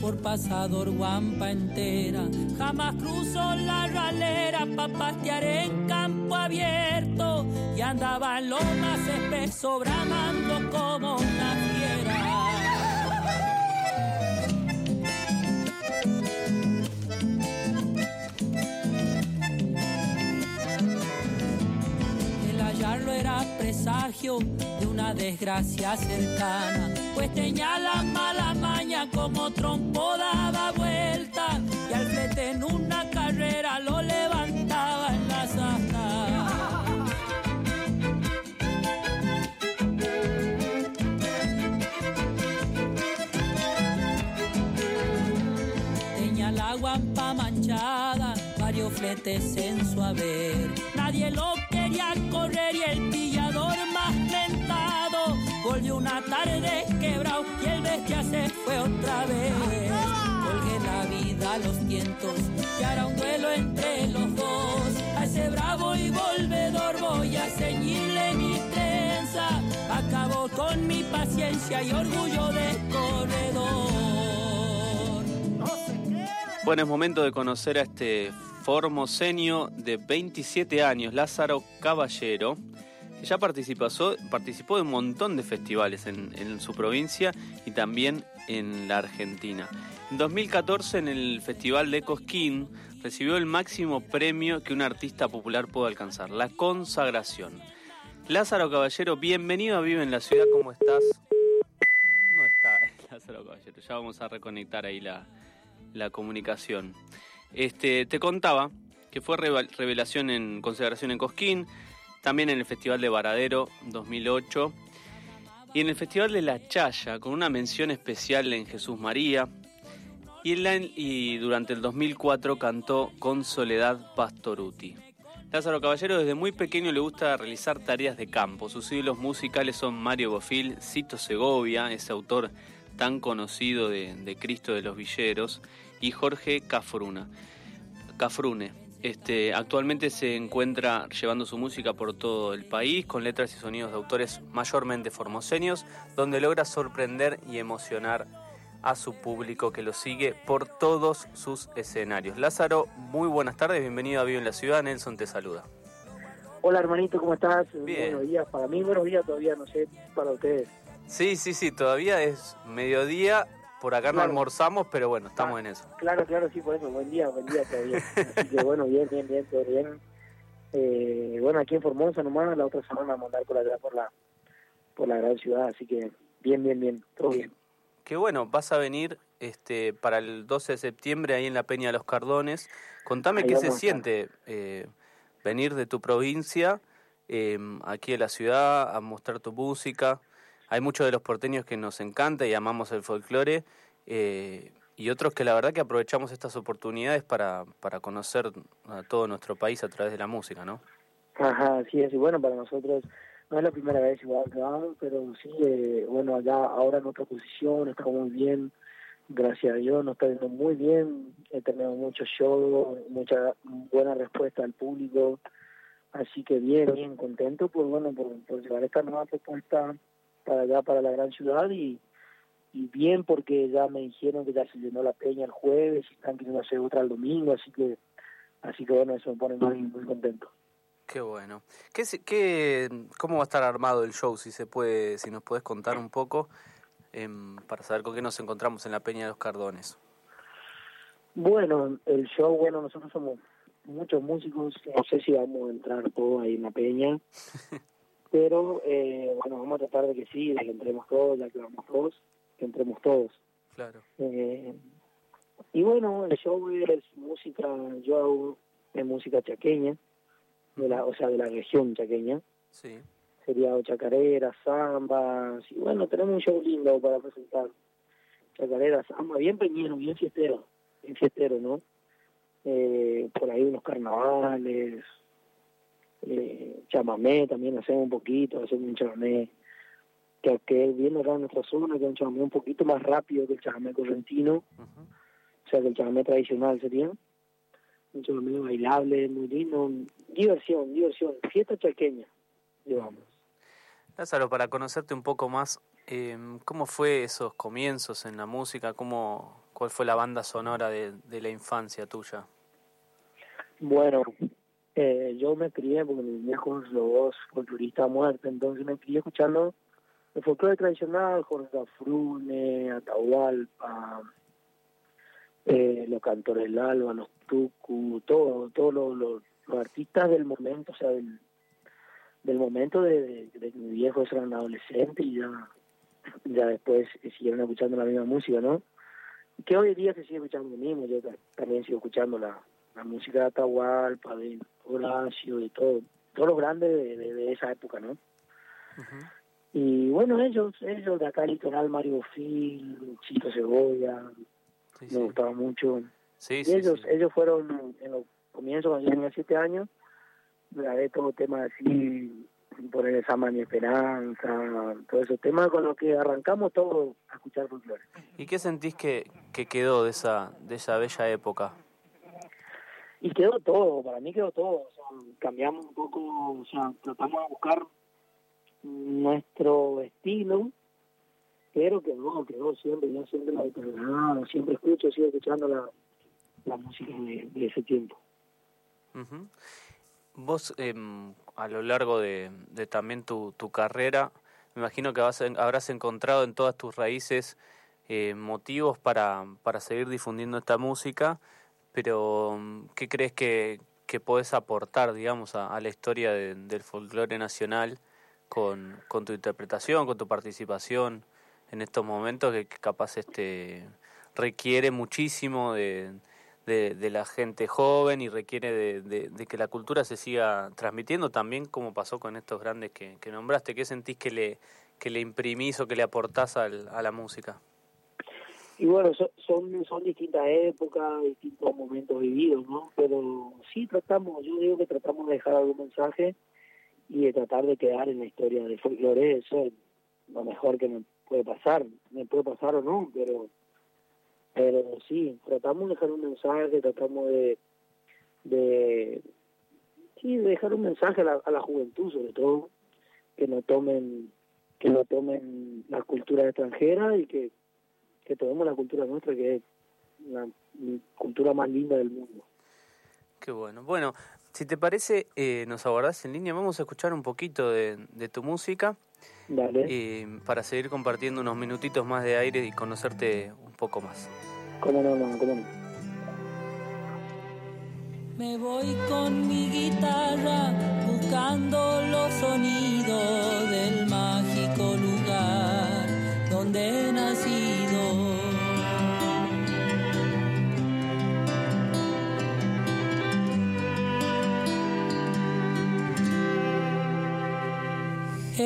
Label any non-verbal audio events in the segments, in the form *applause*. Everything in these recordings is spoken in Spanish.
por pasador guampa entera. Jamás cruzo la ralera pa' pastear en campo abierto. Y andaba en lo más espeso, bramando como una de una desgracia cercana, pues tenía la mala maña como trompo daba vuelta y al frente en una carrera lo levantaba en la santa. Tenía la guampa manchada, varios fletes en su haber, nadie lo quería correr y el pillador una tarde quebrado y el bestia se fue otra vez. Colgué la vida a los vientos y hará un duelo entre los dos. A ese bravo y volvedor voy a ceñirle mi trenza. Acabó con mi paciencia y orgullo de corredor. Bueno, es momento de conocer a este formoseño de 27 años, Lázaro Caballero. Ya participó, participó de un montón de festivales en, su provincia y también en la Argentina. En 2014, en el Festival de Cosquín, recibió el máximo premio que un artista popular puede alcanzar, la consagración. Lázaro Caballero, bienvenido a Vive en la Ciudad, ¿cómo estás? No está *laughs* Lázaro Caballero, ya vamos a reconectar ahí la, la comunicación. Este, te contaba que fue revelación en consagración en Cosquín, también en el Festival de Varadero 2008 y en el Festival de La Chaya con una mención especial en Jesús María. Y, durante el 2004 cantó con Soledad Pastoruti. Lázaro Caballero desde muy pequeño le gusta realizar tareas de campo. Sus ídolos musicales son Mario Gofil, Cito Segovia, ese autor tan conocido de, Cristo de los Villeros, y Jorge Cafruna. Cafrune. Este, actualmente se encuentra llevando su música por todo el país con letras y sonidos de autores mayormente formoseños, donde logra sorprender y emocionar a su público que lo sigue por todos sus escenarios. Lázaro, muy buenas tardes, bienvenido a Vivo en la Ciudad, Nelson te saluda. Hola hermanito, ¿cómo estás? Buenos días para mí, buenos días todavía, no sé, para ustedes. Sí, sí, sí, todavía es mediodía. Por acá no almorzamos, pero bueno, estamos ah, en eso. Claro, claro, sí, por eso. Buen día, buen día todavía. *laughs* Así que bueno, bien, bien, bien, todo bien. Eh, bueno, aquí en Formosa nomás, la otra semana vamos a andar por allá, por la, por la gran ciudad, así que bien, bien, bien, todo bien. Qué bueno, vas a venir este para el 12 de septiembre ahí en la Peña de los Cardones. Contame qué se siente eh, venir de tu provincia eh, aquí a la ciudad a mostrar tu música hay muchos de los porteños que nos encanta y amamos el folclore eh, y otros que la verdad que aprovechamos estas oportunidades para, para conocer a todo nuestro país a través de la música, ¿no? Ajá, sí es, y bueno, para nosotros no es la primera vez igual que vamos, pero sí, eh, bueno, allá ahora en otra posición, estamos muy bien, gracias a Dios, nos está yendo muy bien, he tenido muchos shows, mucha buena respuesta al público, así que bien, bien contento por, bueno, por, por llevar esta nueva propuesta para allá, para la gran ciudad y, bien porque ya me dijeron que ya se llenó la peña el jueves y están queriendo hacer otra el domingo, así que así que bueno, eso me pone muy, muy contento. Qué bueno. ¿Qué, qué, ¿Cómo va a estar armado el show? Si se puede, si nos puedes contar un poco em, para saber con qué nos encontramos en la Peña de los Cardones. Bueno, el show, bueno, nosotros somos muchos músicos, no sé si vamos a entrar todos ahí en la Peña. *laughs* Pero eh, bueno, vamos a tratar de que sí, de que entremos todos, ya que vamos todos, que entremos todos. Claro. Eh, y bueno, el show es música, yo hago es música chaqueña, de la, o sea, de la región chaqueña. Sí. Sería chacarera, samba, y bueno, tenemos un show lindo para presentar. Chacarera, samba, bien peñero, bien fiestero, bien fiestero, ¿no? Eh, por ahí unos carnavales, eh, chamamé también hacemos un poquito, hacemos un chamamé que, que viene acá en nuestra zona, que es un chamamé un poquito más rápido que el chamamé correntino, o sea que el chamamé tradicional sería, un chamamé bailable, muy lindo, diversión, diversión, fiesta chaqueña, digamos. Lázaro, para conocerte un poco más, em, ¿cómo fue esos comienzos en la música? ¿Cómo, ¿Cuál fue la banda sonora de, de la infancia tuya? Bueno, eh, yo me crié, porque mis viejos los dos folcloristas muertos, entonces me crié escuchando el folclore tradicional, Jorge Gafrune, Atahualpa, eh, los cantores del los tucu, todo, todos los, artistas del momento, o sea, del, del momento de, de, que mis viejos eran adolescentes y ya, ya después siguieron escuchando la misma música, ¿no? Que hoy día se sigue escuchando lo mismo, yo también sigo escuchando la, la música de Atahualpa, de Horacio, de todo, todos los grandes de, de, esa época, ¿no? Y bueno, ellos, ellos de acá litoral, Mario Phil, Chito Cebolla, me gustaba mucho. Sí, y ellos, ellos fueron en los comienzos, cuando yo tenía siete años, grabé todo tema así, poner esa mani esperanza, todos esos temas con los que arrancamos todo a escuchar folclore. ¿Y qué sentís que, que quedó de esa, de esa bella época? Y quedó todo, para mí quedó todo, cambiamos un poco, o sea, tratamos de buscar nuestro estilo, pero quedó, quedó siempre, yo siempre la he siempre escucho, sigo escuchando la, la música de, ese tiempo. Vos, eh, a lo largo de, de también tu, tu, carrera, me imagino que vas, habrás encontrado en todas tus raíces eh, motivos para, para seguir difundiendo esta música pero ¿qué crees que, que podés aportar, digamos, a, la historia del folclore nacional con, con, tu interpretación, con tu participación en estos momentos que, capaz este requiere muchísimo de, de, la gente joven y requiere de, de, que la cultura se siga transmitiendo también como pasó con estos grandes que, que nombraste. ¿Qué sentís que le, que le imprimís o que le aportás al, a la música? Y bueno, son, son distintas épocas, distintos momentos vividos, ¿no? Pero sí tratamos, yo digo que tratamos de dejar algún mensaje y de tratar de quedar en la historia del folclore, eso es lo mejor que me puede pasar, me puede pasar o no, pero pero sí, tratamos de dejar un mensaje, tratamos de, de sí, de dejar un mensaje a la, a la juventud sobre todo, que no tomen que no tomen la cultura extranjera y que que tomemos la cultura nuestra, que es la cultura más linda del mundo. Qué bueno. Bueno, si te parece, eh, nos aguardás en línea. Vamos a escuchar un poquito de, de tu música. Dale. Eh, para seguir compartiendo unos minutitos más de aire y conocerte un poco más. ¿Cómo no, no, cómo no? Me voy con mi guitarra buscando los sonidos del mágico lugar donde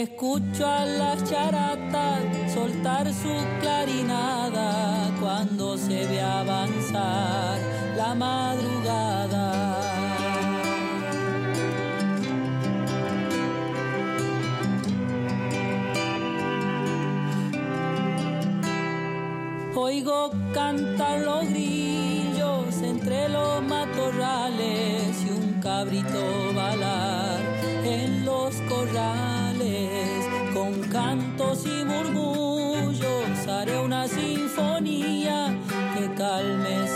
Escucho a las charatas soltar su clarinada cuando se ve avanzar la madrugada. Oigo cantar los grillos entre los matorrales y un cabrito cantos y murmullos haré una sinfonía que calme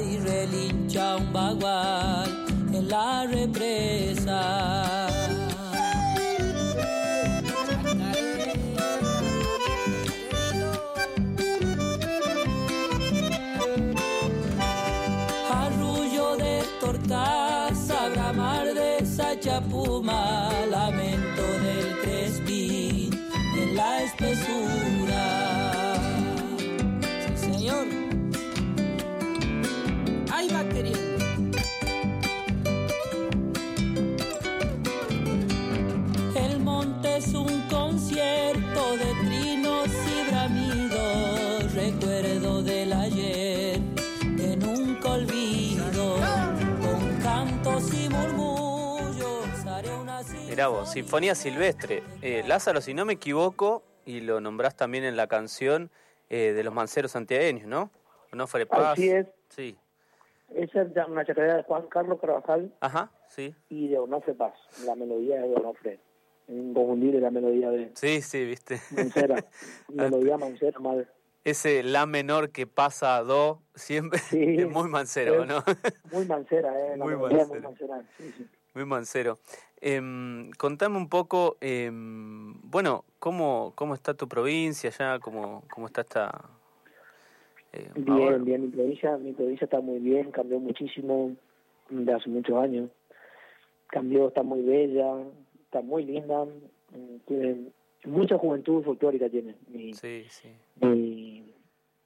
y relincha un bagual en la represa. Mirá vos, Sinfonía Silvestre. Eh, Lázaro, si no me equivoco, y lo nombrás también en la canción eh, de los manceros santiagueños, ¿no? Onofre Paz. Así es. Sí. Esa es una chacarera de Juan Carlos Carvajal Ajá, sí. y de Onofre Paz. La melodía es de Onofre. Inconfundible la melodía de Sí, sí, viste. Mancera. *laughs* melodía Mancera, mal. Ese la menor que pasa a do siempre Sí, *laughs* es muy mancero, es ¿no? Muy mancera, ¿eh? La Muy mancera. muy mancera. Sí, sí. Muy mancero. Em, contame un poco, em, bueno, ¿cómo, ¿cómo está tu provincia ya? ¿Cómo, cómo está esta...? eh, Bien, ahora? bien, mi provincia, mi provincia está muy bien, cambió muchísimo de hace muchos años. Cambió, está muy bella, está muy linda, mm, tiene mucha juventud folclórica tiene mi, Sí, sí. mi,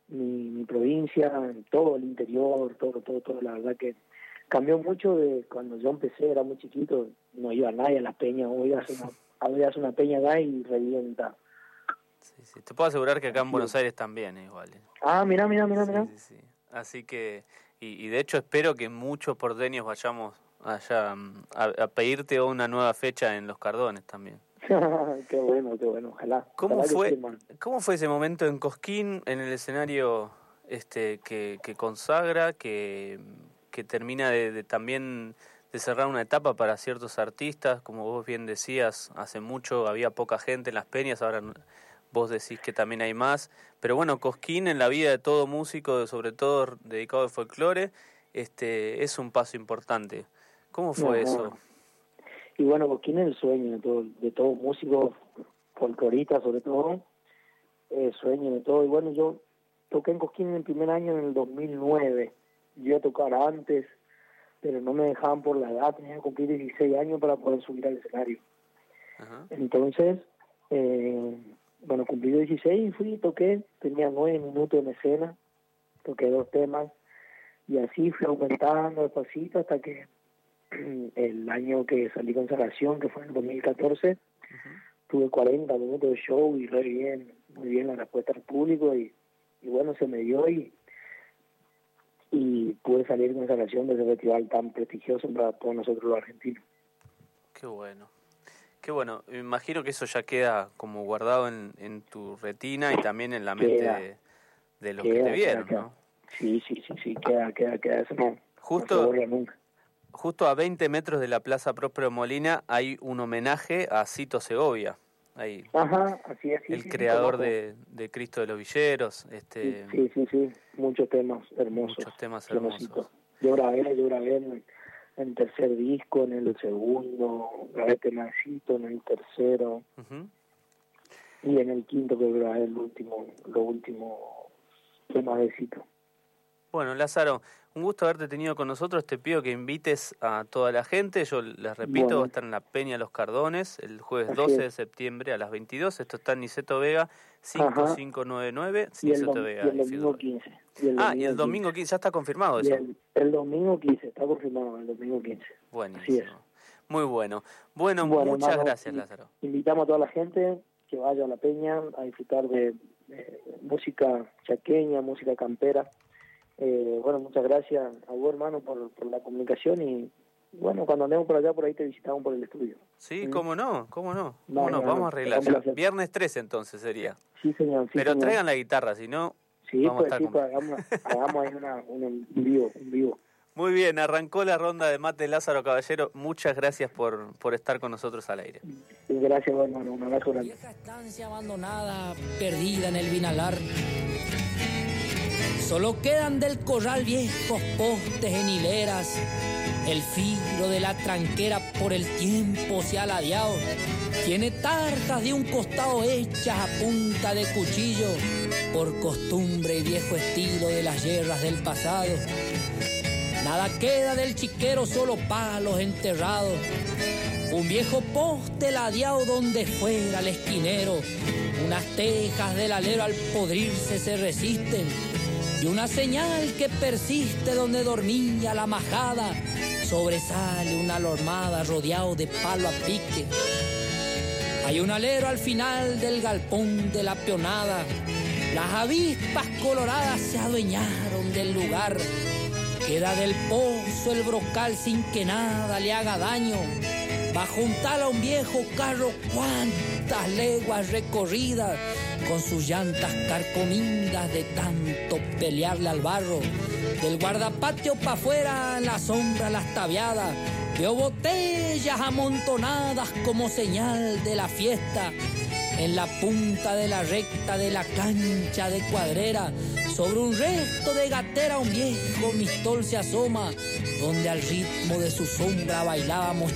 mi, mi provincia, todo el interior, todo, todo, todo, la verdad que cambió mucho de cuando yo empecé, era muy chiquito, no iba nadie a las peñas, hoy hace una, *laughs* hoy hace una peña acá y revienta. sí, sí. Te puedo asegurar que acá en Buenos Aires también es igual. ¿eh? Ah, mira, mira, mira, mira. sí, sí. Así que, y, y de hecho espero que muchos porteños vayamos allá mm, a, a pedirte una nueva fecha en Los Cardones también. *laughs* qué bueno, qué bueno, ojalá. ¿Cómo ojalá fue. ¿Cómo fue ese momento en Cosquín, en el escenario este que, que consagra, que, que termina de, de también de cerrar una etapa para ciertos artistas? Como vos bien decías, hace mucho había poca gente en las peñas, ahora vos decís que también hay más. Pero bueno, Cosquín en la vida de todo músico, sobre todo dedicado al folclore, este, es un paso importante. ¿Cómo fue No, eso? Y bueno, Cosquín es el sueño de todo, de todo músico, folclorista sobre todo, el sueño de todo. Y bueno, yo toqué en Cosquín en el primer año, en el 2009. Yo iba a tocar antes, pero no me dejaban por la edad, tenía que cumplir 16 años para poder subir al escenario. Ajá. Entonces, eh, bueno, cumplí 16 y fui, toqué, tenía nueve minutos en escena, toqué dos temas y así fui aumentando despacito hasta que *clears throat* el año que salí con Salvación, que fue en el 2014, tuve 40 minutos de show y re bien, muy bien la respuesta del público y, y bueno, se me dio y, y pude salir con Salvación de ese festival tan prestigioso para todos nosotros los argentinos. Qué bueno. Qué bueno. Me imagino que eso ya queda como guardado en, en tu retina y también en la mente Queda. de, de los que te vieron, queda, ¿no? Sí, sí, sí, sí, queda, queda, queda, eso no, Justo- no se nunca. Justo a 20 metros de la Plaza Próspero Molina hay un homenaje a Cito Segovia. Ahí, Ajá, así es. sí, el sí, creador de, de Cristo de los Villeros. Este, Sí, sí, sí, muchos temas hermosos. Muchos temas hermosos. Yo grabé, yo grabé en, en tercer disco, en el segundo, grabé temacito en el tercero Ujú. y en el quinto que grabé el último, lo último temas de Cito. Bueno, Lázaro, un gusto haberte tenido con nosotros. Te pido que invites a toda la gente. Yo les repito, Bueno. va a estar en la Peña Los Cardones el jueves Así 12 es. de septiembre a las 22. Esto está en Niceto Vega 5599. Y el, Niceto Vega. y el domingo 15. Y el Ah, y el 15. domingo 15, ya está confirmado eso. el, el domingo 15, está confirmado, el domingo 15. Así es. Buenísimo. Muy bueno. Bueno, Bueno, muchas hermano, gracias, Lázaro. Invitamos a toda la gente que vaya a la peña a disfrutar de, de música chaqueña, música campera. Eh, bueno, muchas gracias a vos, hermano, por, por la comunicación y bueno, cuando andemos por allá, por ahí te visitamos por el estudio. Sí, Mm. cómo no, cómo no. No, Cómo no, no, vamos no, a arreglar. a. Viernes 13 entonces sería. Sí, señor. Sí, Pero señor. traigan la guitarra, si no... Sí, vamos a pues, estar sí, con- pues hagamos, hagamos ahí una, una- un vivo, un vivo. Muy bien, arrancó la ronda de mate Lázaro Caballero. Muchas gracias por, por estar con nosotros al aire. Gracias, vos, hermano. Un abrazo grande. Vieja estancia abandonada, perdida en el vinalar. Solo quedan del corral viejos postes en hileras. El filo de la tranquera por el tiempo se ha ladeado. Tiene tartas de un costado hechas a punta de cuchillo, por costumbre y viejo estilo de las guerras del pasado. Nada queda del chiquero, solo palos enterrados. Un viejo poste ladeado donde fuera el esquinero. Unas tejas del alero al podrirse se resisten. Y una señal que persiste donde dormía la majada. Sobresale una lormada rodeado de palo a pique. Hay un alero al final del galpón de la peonada. Las avispas coloradas se adueñaron del lugar. Queda del pozo el brocal sin que nada le haga daño. bajo un tala un viejo carro, cuántas leguas recorridas, con sus llantas carcomidas de tanto pelearle al barro. Del guardapatio pa' afuera, en la sombra las tabiadas, veo botellas amontonadas como señal de la fiesta. En la punta de la recta de la cancha de cuadrera, sobre un resto de gatera un viejo mistol se asoma, donde al ritmo de su sombra bailábamos